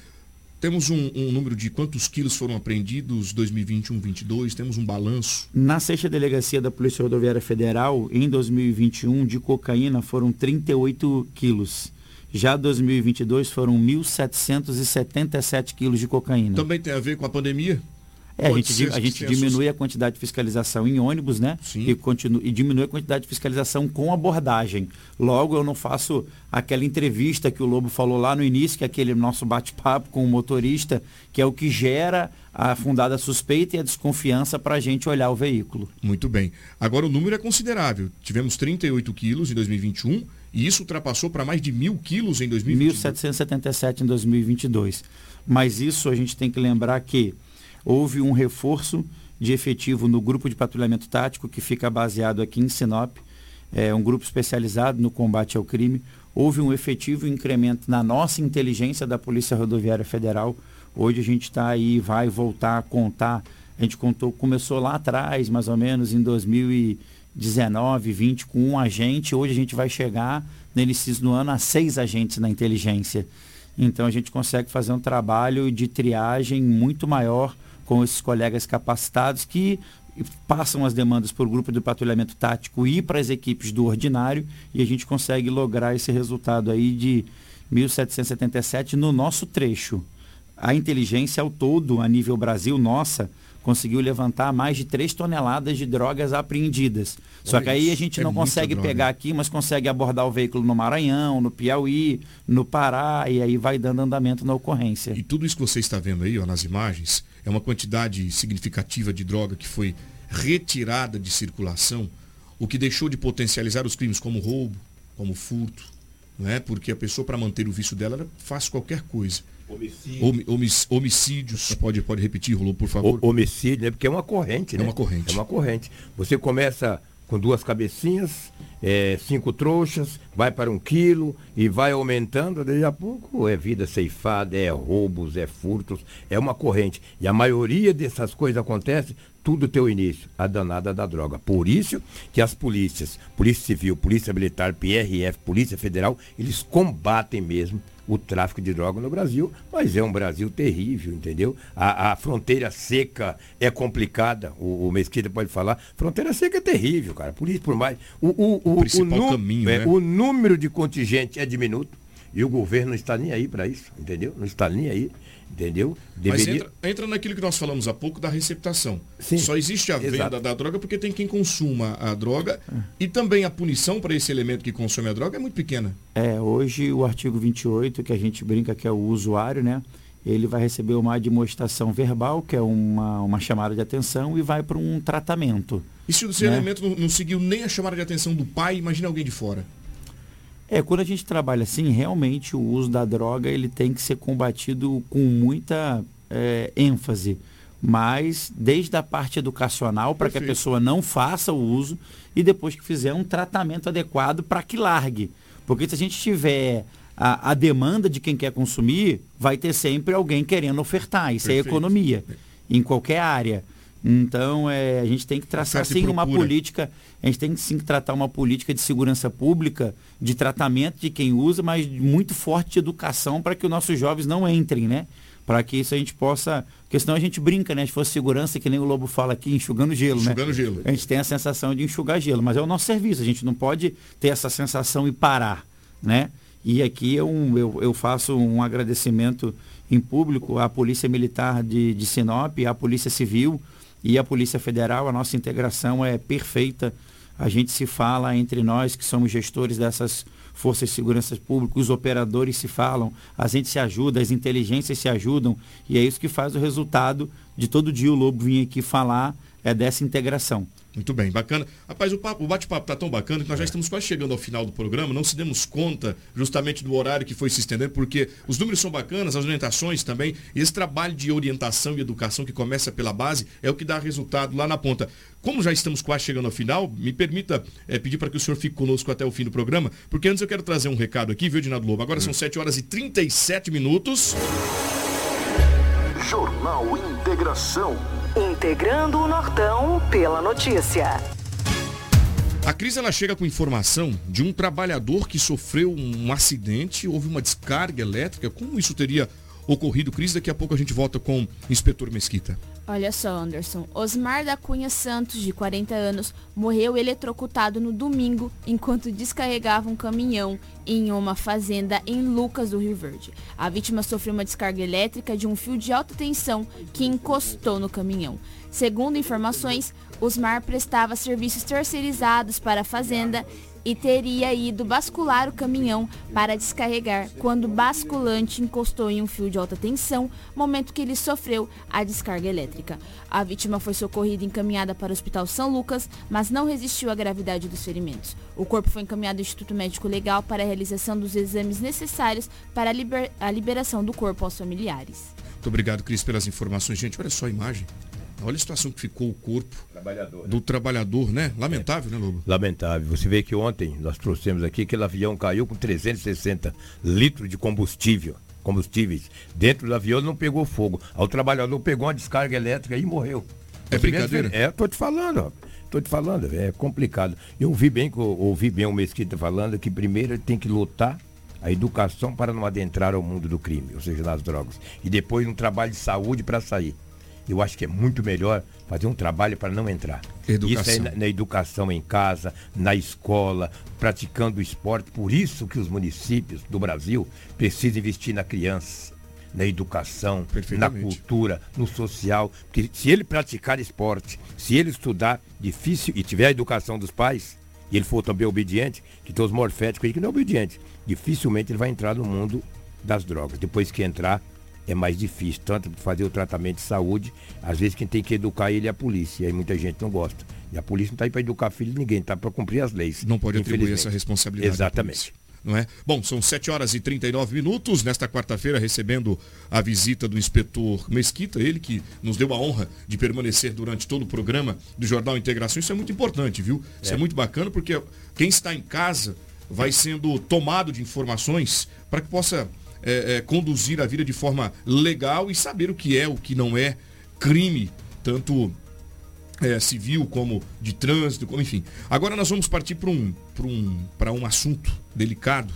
Temos um, um, número de quantos quilos foram apreendidos 2021-22? Temos um balanço? Na sexta delegacia da Polícia Rodoviária Federal, em 2021, de cocaína foram 38 quilos. Já 2022 foram 1.777 quilos de cocaína. Também tem a ver com a pandemia? É, a gente, a gente diminui a quantidade de fiscalização em ônibus, né? Sim. E, continua, e diminui a quantidade de fiscalização com abordagem. Logo, eu não faço aquela entrevista que o Lobo falou lá no início, que é aquele nosso bate-papo com o motorista, que é o que gera a fundada suspeita e a desconfiança para a gente olhar o veículo. Muito bem. Agora, o número é considerável. Tivemos 38 quilos em 2021 e isso ultrapassou para mais de mil quilos em 2022. 1.777 em 2022. Mas isso a gente tem que lembrar que houve um reforço de efetivo no grupo de patrulhamento tático, que fica baseado aqui em Sinop, é um grupo especializado no combate ao crime. Houve um efetivo incremento na nossa inteligência da Polícia Rodoviária Federal. Hoje a gente está aí, vai voltar a contar. A gente contou, começou lá atrás, mais ou menos, em 2019, 20, com um agente. Hoje a gente vai chegar, no início do ano, a seis agentes na inteligência. Então a gente consegue fazer um trabalho de triagem muito maior com esses colegas capacitados que passam as demandas para o grupo de patrulhamento tático e para as equipes do ordinário e a gente consegue lograr esse resultado aí de 1.777 no nosso trecho. A inteligência ao todo, a nível Brasil, nossa, conseguiu levantar mais de 3 toneladas de drogas apreendidas. Só que aí a gente é não consegue droga. pegar aqui, mas consegue abordar o veículo no Maranhão, no Piauí, no Pará, e aí vai dando andamento na ocorrência. E tudo isso que você está vendo aí, ó, nas imagens, é uma quantidade significativa de droga que foi retirada de circulação, o que deixou de potencializar os crimes como roubo, como furto, né? porque a pessoa, para manter o vício dela, faz qualquer coisa. Homicídio. Homic, homicídios. Pode, pode repetir, Rolô, por favor. O, homicídio, né? Porque é uma corrente, né? É uma corrente. É uma corrente. Você começa com duas cabecinhas, é, cinco trouxas, vai para um quilo e vai aumentando, daí a pouco é vida ceifada, é roubos, é furtos, é uma corrente. E a maioria dessas coisas acontece tudo teu início, a danada da droga. Por isso que as polícias, Polícia Civil, Polícia Militar, PRF, Polícia Federal, eles combatem mesmo o tráfico de droga no Brasil, mas é um Brasil terrível, entendeu? A, a fronteira seca é complicada, o, o, Mesquita pode falar. Fronteira seca é terrível, cara. Por isso, por mais. O, o, o, o, o caminho, é, né? o número de contingente é diminuto e o governo não está nem aí para isso, entendeu? Não está nem aí. Entendeu? Deveria... Mas entra, entra naquilo que nós falamos há pouco da receptação. Sim, Só existe a venda exato. da droga porque tem quem consuma a droga e também a punição para esse elemento que consome a droga é muito pequena. É, hoje o artigo 28, que a gente brinca que é o usuário, né? Ele vai receber uma admoestação verbal, que é uma, uma chamada de atenção, e vai para um tratamento. E se o né? elemento não, não seguiu nem a chamada de atenção do pai, imagina alguém de fora. É, quando a gente trabalha assim, realmente o uso da droga ele tem que ser combatido com muita é, ênfase. Mas desde a parte educacional, para que a pessoa não faça o uso e depois que fizer um tratamento adequado para que largue. Porque se a gente tiver a, a, demanda de quem quer consumir, vai ter sempre alguém querendo ofertar. Isso Perfeito. é economia, em qualquer área. Então, é, a gente tem que traçar sim uma política, a gente tem que sim tratar uma política de segurança pública, de tratamento de quem usa, mas muito forte de educação para que os nossos jovens não entrem, né? Para que isso a gente possa. Porque senão a gente brinca, né? Se fosse segurança, que nem o Lobo fala aqui, enxugando gelo, enxugando né? gelo. A gente tem a sensação de enxugar gelo, mas é o nosso serviço, a gente não pode ter essa sensação e parar, né? E aqui eu, eu, eu faço um agradecimento em público à Polícia Militar de, de Sinop, à Polícia Civil, e a Polícia Federal, a nossa integração é perfeita. A gente se fala entre nós que somos gestores dessas forças de segurança pública, os operadores se falam, a gente se ajuda, as inteligências se ajudam, e é isso que faz o resultado de todo dia o Lobo vir aqui falar é dessa integração. Muito bem, bacana. Rapaz, o, o bate-papo está tão bacana que nós já estamos quase chegando ao final do programa. Não se demos conta justamente do horário que foi se estendendo, porque os números são bacanas, as orientações também. E esse trabalho de orientação e educação que começa pela base é o que dá resultado lá na ponta. Como já estamos quase chegando ao final, me permita é, pedir para que o senhor fique conosco até o fim do programa, porque antes eu quero trazer um recado aqui, viu, Dinado Lobo? Agora são 7 horas e 37 minutos. Jornal Integração. Integrando o Nortão pela notícia. A crise ela chega com informação de um trabalhador que sofreu um acidente, houve uma descarga elétrica. Como isso teria ocorrido, Cris? Daqui a pouco a gente volta com o inspetor Mesquita. Olha só, Anderson. Osmar da Cunha Santos, de 40 anos, morreu eletrocutado no domingo enquanto descarregava um caminhão em uma fazenda em Lucas do Rio Verde. A vítima sofreu uma descarga elétrica de um fio de alta tensão que encostou no caminhão. Segundo informações, Osmar prestava serviços terceirizados para a fazenda e teria ido bascular o caminhão para descarregar quando o basculante encostou em um fio de alta tensão, momento que ele sofreu a descarga elétrica. A vítima foi socorrida e encaminhada para o Hospital São Lucas, mas não resistiu à gravidade dos ferimentos. O corpo foi encaminhado ao Instituto Médico Legal para a realização dos exames necessários para a, liber a liberação do corpo aos familiares. Muito obrigado, Cris, pelas informações. Gente, olha só a imagem. Olha a situação que ficou o corpo trabalhador, do né? trabalhador, né? Lamentável, é. né, Lobo? Lamentável. Você vê que ontem nós trouxemos aqui que aquele avião caiu com 360 litros de combustível. Combustíveis. Dentro do avião não pegou fogo. O trabalhador pegou uma descarga elétrica e morreu. É brincadeira? É, tô te falando, ó. Tô te falando, é complicado. Eu ouvi bem, ouvi bem o Mesquita falando que primeiro ele tem que lutar a educação para não adentrar ao mundo do crime, ou seja, nas drogas. E depois um trabalho de saúde para sair eu acho que é muito melhor fazer um trabalho para não entrar. Educação. Isso é na, na, educação em casa, na escola, praticando o esporte. Por isso que os municípios do Brasil precisam investir na criança, na educação, na cultura, no social. Porque se ele praticar esporte, se ele estudar difícil e tiver a educação dos pais, e ele for também obediente, que tem os morféticos aí que não é obediente, dificilmente ele vai entrar no mundo das drogas. Depois que entrar, é mais difícil, tanto fazer o tratamento de saúde, às vezes quem tem que educar ele é a polícia, e aí muita gente não gosta. E a polícia não está aí para educar filho de ninguém, está para cumprir as leis. Não pode atribuir essa responsabilidade. Exatamente. Não é? Bom, são 7 horas e 39 minutos. Nesta quarta-feira, recebendo a visita do inspetor Mesquita, ele que nos deu a honra de permanecer durante todo o programa do Jornal Integração. Isso é muito importante, viu? Isso é, é muito bacana porque quem está em casa vai sendo tomado de informações para que possa é, é, conduzir a vida de forma legal e saber o que é, o que não é crime, tanto é, civil como de trânsito, como enfim. Agora nós vamos partir para um, um, um assunto delicado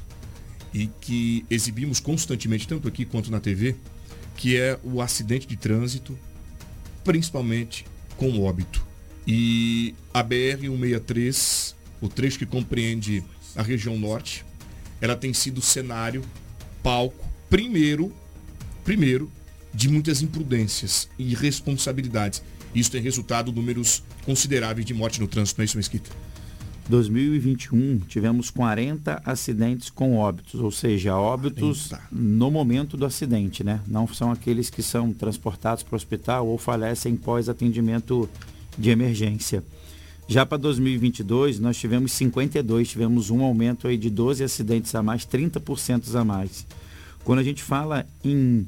e que exibimos constantemente, tanto aqui quanto na TV, que é o acidente de trânsito, principalmente com óbito. E a BR-163, o trecho que compreende a região norte, ela tem sido cenário palco, primeiro, primeiro, de muitas imprudências e irresponsabilidades. Isso tem resultado números consideráveis de morte no trânsito, não é isso, Mesquita? 2021 tivemos 40 acidentes com óbitos, ou seja, óbitos Eita. no momento do acidente, né? Não são aqueles que são transportados para o hospital ou falecem pós atendimento de emergência. Já para 2022, nós tivemos 52, tivemos um aumento aí de 12 acidentes a mais, 30% a mais. Quando a gente fala em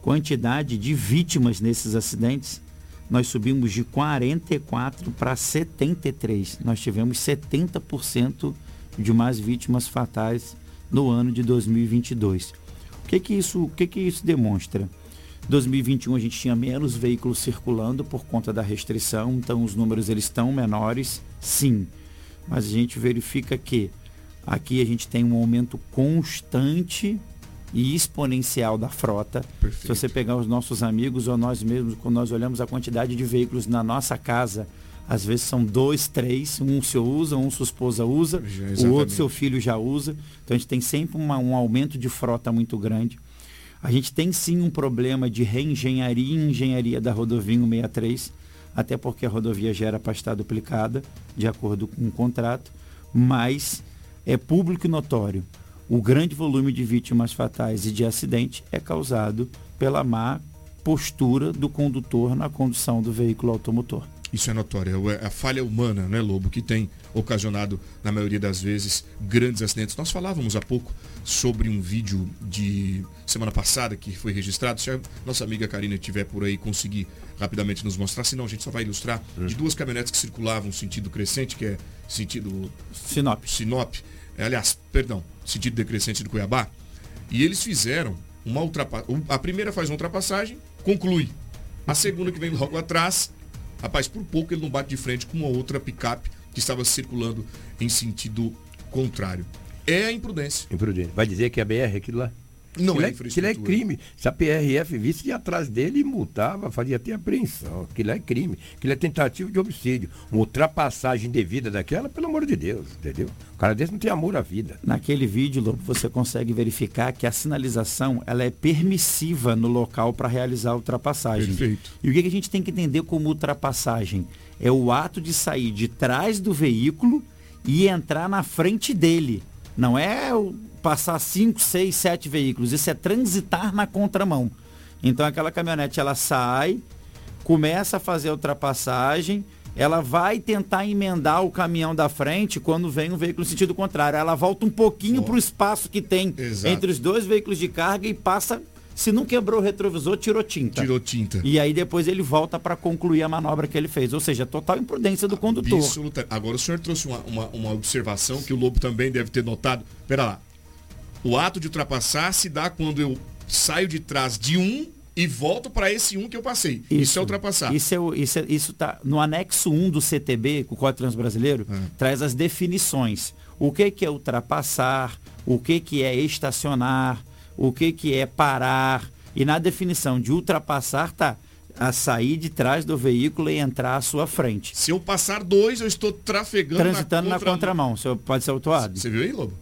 quantidade de vítimas nesses acidentes, nós subimos de 44 para 73. Nós tivemos 70% de mais vítimas fatais no ano de 2022. O que que isso, o que que isso demonstra? 2021 a gente tinha menos veículos circulando por conta da restrição, então os números eles estão menores, sim. Mas a gente verifica que aqui a gente tem um aumento constante e exponencial da frota. Perfeito. Se você pegar os nossos amigos ou nós mesmos, quando nós olhamos a quantidade de veículos na nossa casa, às vezes são dois, três, um senhor usa, um sua esposa usa, já, o outro seu filho já usa. Então a gente tem sempre uma, um aumento de frota muito grande. A gente tem sim um problema de reengenharia e engenharia da rodovia 163, até porque a rodovia já era para estar duplicada, de acordo com o contrato, mas é público e notório. O grande volume de vítimas fatais e de acidente é causado pela má postura do condutor na condução do veículo automotor. Isso é notório, é a falha humana, né, Lobo, que tem ocasionado, na maioria das vezes, grandes acidentes. Nós falávamos há pouco sobre um vídeo de semana passada que foi registrado. Se a nossa amiga Karina estiver por aí conseguir rapidamente nos mostrar, senão a gente só vai ilustrar, de duas caminhonetes que circulavam sentido crescente, que é sentido Sinop. Sinop. É, aliás, perdão, sentido decrescente de Cuiabá. E eles fizeram uma ultrapassagem. A primeira faz uma ultrapassagem, conclui. A segunda que vem logo atrás Rapaz, por pouco ele não bate de frente com uma outra picape que estava circulando em sentido contrário. É a imprudência. Imprudente. Vai dizer que a BR é aquilo lá? Não aquilo é é, aquilo é crime. Se a PRF visse de atrás dele e multava, fazia até apreensão. Aquilo é crime. Aquilo é tentativa de homicídio. Uma ultrapassagem devida daquela, pelo amor de Deus, entendeu? O cara desse não tem amor à vida. Naquele vídeo, Lobo, você consegue verificar que a sinalização ela é permissiva no local para realizar a ultrapassagem. Perfeito. E o que que a gente tem que entender como ultrapassagem? É o ato de sair de trás do veículo e entrar na frente dele. Não é o passar 5, 6, 7 veículos. Isso é transitar na contramão. Então aquela caminhonete ela sai, começa a fazer a ultrapassagem, ela vai tentar emendar o caminhão da frente quando vem um veículo no sentido contrário. Ela volta um pouquinho para o espaço que tem Exato. entre os dois veículos de carga e passa. Se não quebrou o retrovisor, tirou tinta. Tirou tinta. E aí depois ele volta para concluir a manobra que ele fez. Ou seja, total imprudência do condutor. Absoluta. Agora o senhor trouxe uma, uma, uma observação que o Lobo também deve ter notado. Pera lá. O ato de ultrapassar se dá quando eu saio de trás de um e volto para esse um que eu passei. Isso, é ultrapassar. Isso, é, isso, é- isso tá no anexo 1 do CTB, com o Código Transbrasileiro, É. traz as definições. O que, que é ultrapassar, o que, que é estacionar, o que, que é parar. E na definição de ultrapassar tá a sair de trás do veículo e entrar à sua frente. Se eu passar dois, eu estou trafegando Transitando na contramão. Você pode ser autuado. Você viu aí, Lobo?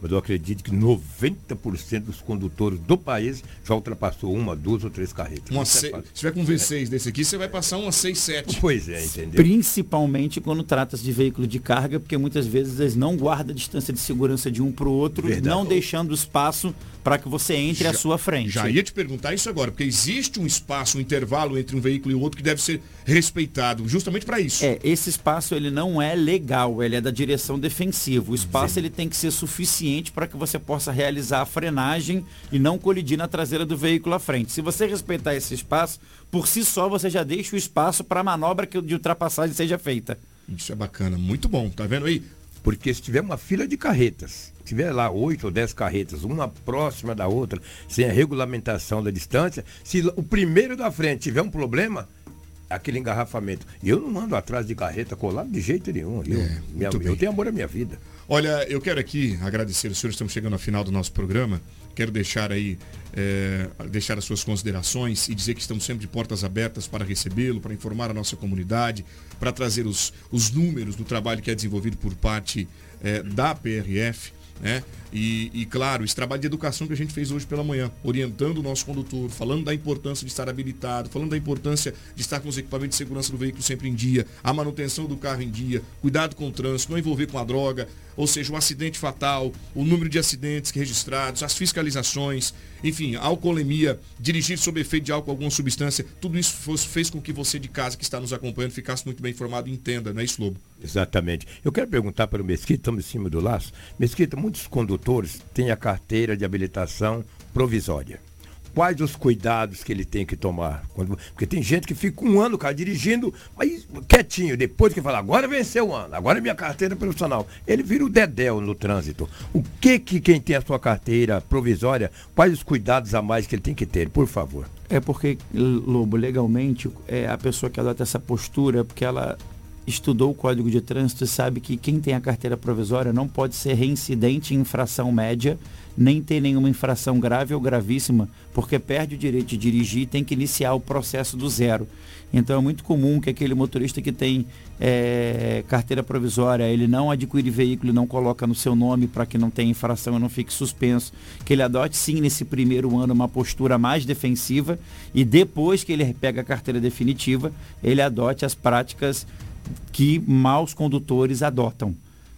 Mas eu acredito que 90% dos condutores do país já ultrapassou uma, duas ou três carretas. Uma é se-. Se tiver com V6 desse aqui, você vai passar uma 6, 7. Pois é, entendeu? Principalmente quando trata-se de veículo de carga, porque muitas vezes eles não guardam a distância de segurança de um para o outro, Verdade. não deixando espaço para que você entre à Já- sua frente. Já ia te perguntar isso agora, porque existe um espaço, um intervalo entre um veículo e o outro que deve ser respeitado, justamente para isso. É, esse espaço ele não é legal, ele é da direção defensiva. O espaço ele tem que ser suficiente para que você possa realizar a frenagem e não colidir na traseira do veículo à frente. Se você respeitar esse espaço, por si só você já deixa o espaço para a manobra que- de ultrapassagem seja feita. Isso é bacana, muito bom, tá vendo aí? Porque se tiver uma fila de carretas, tiver lá oito ou dez carretas, uma próxima da outra, sem a regulamentação da distância, se o primeiro da frente tiver um problema, aquele engarrafamento. E eu não ando atrás de carreta colado de jeito nenhum. Eu, minha- muito bem. eu tenho amor à minha vida. Olha, eu quero aqui agradecer os senhores, estamos chegando ao final do nosso programa. Quero deixar aí, eh, deixar as suas considerações e dizer que estamos sempre de portas abertas para recebê-lo, para informar a nossa comunidade, para trazer os, os números do trabalho que é desenvolvido por parte eh, da PRF. Né? E, e, claro, esse trabalho de educação que a gente fez hoje pela manhã, orientando o nosso condutor, falando da importância de estar habilitado, falando da importância de estar com os equipamentos de segurança do veículo sempre em dia, a manutenção do carro em dia, cuidado com o trânsito, não envolver com a droga, ou seja, o acidente fatal, o número de acidentes registrados, as fiscalizações, enfim, a alcoolemia, dirigir sob efeito de álcool alguma substância, tudo isso fez com que você de casa que está nos acompanhando ficasse muito bem informado e entenda, não é isso, Lobo? Exatamente. Eu quero perguntar para o Mesquita, estamos em cima do laço. Mesquita, muitos condutores têm a carteira de habilitação provisória. Quais os cuidados que ele tem que tomar? Quando- porque tem gente que fica um ano, cara, dirigindo, mas quietinho, depois que fala, agora venceu o ano, agora é minha carteira profissional. Ele vira o dedéu no trânsito. O que que quem tem a sua carteira provisória, quais os cuidados a mais que ele tem que ter, por favor? É porque, Lobo, legalmente, é a pessoa que adota essa postura, porque ela estudou o Código de Trânsito e sabe que quem tem a carteira provisória não pode ser reincidente em infração média, nem ter nenhuma infração grave ou gravíssima, porque perde o direito de dirigir e tem que iniciar o processo do zero. Então é muito comum que aquele motorista que tem é, carteira provisória, ele não adquire veículo não coloca no seu nome para que não tenha infração e não fique suspenso, que ele adote sim nesse primeiro ano uma postura mais defensiva e depois que ele pega a carteira definitiva, ele adote as práticas que maus condutores adotam.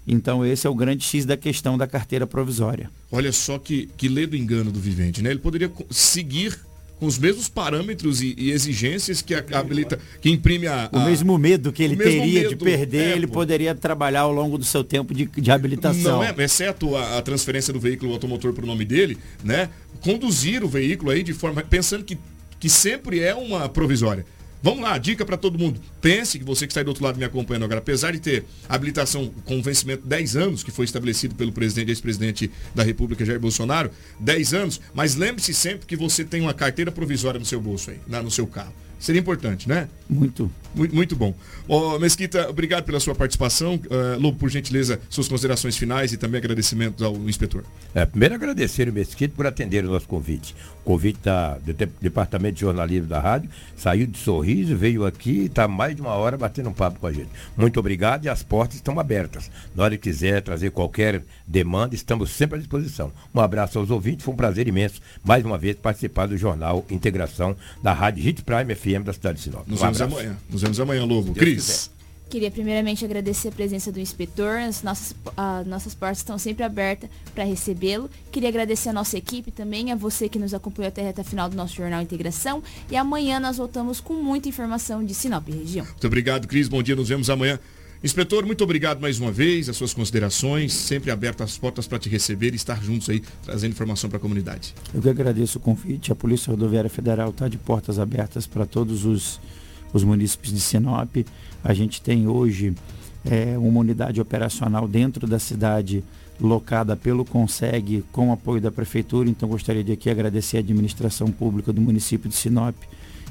Então esse é o grande X da questão da carteira provisória. Olha só que, que lê do engano do vivente, né? Ele poderia seguir com os mesmos parâmetros e, e exigências que a, habilita, que imprime a, O a- mesmo medo que o ele teria de medo, perder, é, ele poderia trabalhar ao longo do seu tempo de, de habilitação. Não é, exceto a, a transferência do veículo automotor para o nome dele, né? Conduzir o veículo aí de forma pensando que, que sempre é uma provisória. Vamos lá, dica para todo mundo. Pense que você que está aí do outro lado me acompanhando agora, apesar de ter habilitação com vencimento 10 anos, que foi estabelecido pelo presidente, ex-presidente da República, Jair Bolsonaro, 10 anos, mas lembre-se sempre que você tem uma carteira provisória no seu bolso aí, na- no seu carro. Seria importante, né? Muito. Muito, muito bom. Mesquita, obrigado pela sua participação. Uh, Lobo, por gentileza, suas considerações finais e também agradecimentos ao inspetor. É, primeiro agradecer o Mesquita por atender o nosso convite. O convite da, do Departamento de Jornalismo da Rádio saiu de sorriso, veio aqui e está mais de uma hora batendo um papo com a gente. Muito obrigado e as portas estão abertas. Na hora que quiser trazer qualquer demanda, estamos sempre à disposição. Um abraço aos ouvintes, foi um prazer imenso, mais uma vez, participar do Jornal Integração da Rádio Hit Prime FM da cidade de Sinop. Nos um vemos abraço. amanhã. Nos vemos amanhã, Lobo. Deus Cris. Quiser. Queria primeiramente agradecer a presença do inspetor, as nossas, uh, nossas portas estão sempre abertas para recebê-lo. Queria agradecer a nossa equipe também, a você que nos acompanhou até a reta final do nosso Jornal Integração. E amanhã nós voltamos com muita informação de Sinop região. Muito obrigado, Cris. Bom dia, nos vemos amanhã. Inspetor, muito obrigado mais uma vez, as suas considerações, sempre abertas as portas para te receber e estar juntos aí, trazendo informação para a comunidade. Eu que agradeço o convite, a Polícia Rodoviária Federal está de portas abertas para todos os, os munícipes de Sinop. A gente tem hoje é, uma unidade operacional dentro da cidade locada pelo CONSEG com apoio da Prefeitura, então gostaria de aqui agradecer a administração pública do município de Sinop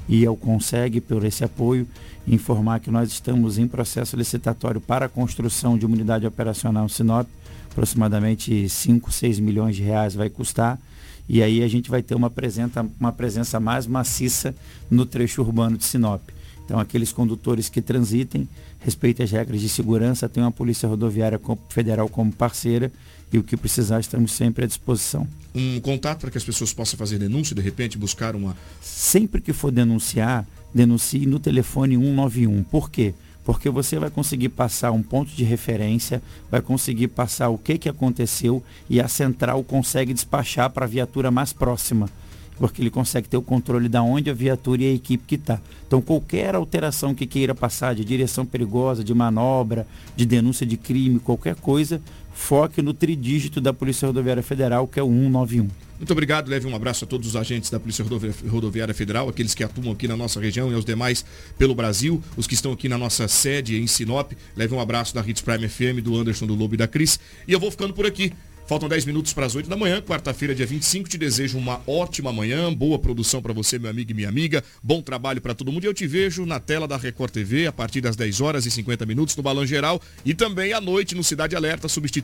e ao CONSEG por esse apoio informar que nós estamos em processo licitatório para a construção de uma unidade operacional Sinop, aproximadamente 5, 6 milhões de reais vai custar. E aí a gente vai ter uma presença, uma presença mais maciça no trecho urbano de Sinop. Então aqueles condutores que transitem, respeitem as regras de segurança, tem uma Polícia Rodoviária Federal como parceira e o que precisar estamos sempre à disposição. Um contato para que as pessoas possam fazer denúncia, de repente buscar uma... Sempre que for denunciar, denuncie no telefone 191. Por quê? Porque você vai conseguir passar um ponto de referência, vai conseguir passar o que, que aconteceu e a central consegue despachar para a viatura mais próxima porque ele consegue ter o controle da onde a viatura e a equipe que está. Então qualquer alteração que queira passar de direção perigosa, de manobra, de denúncia de crime, qualquer coisa, foque no tridígito da Polícia Rodoviária Federal, que é o 191. Muito obrigado, leve um abraço a todos os agentes da Polícia Rodoviária Federal, aqueles que atuam aqui na nossa região e aos demais pelo Brasil, os que estão aqui na nossa sede em Sinop. Leve um abraço da Hits Prime FM, do Anderson, do Lobo e da Cris. E eu vou ficando por aqui. Faltam 10 minutos para as 8 da manhã, quarta-feira, dia 25. Te desejo uma ótima manhã, boa produção para você, meu amigo e minha amiga, bom trabalho para todo mundo. E eu te vejo na tela da Record TV a partir das 10 horas e 50 minutos no Balão Geral e também à noite no Cidade Alerta, substituindo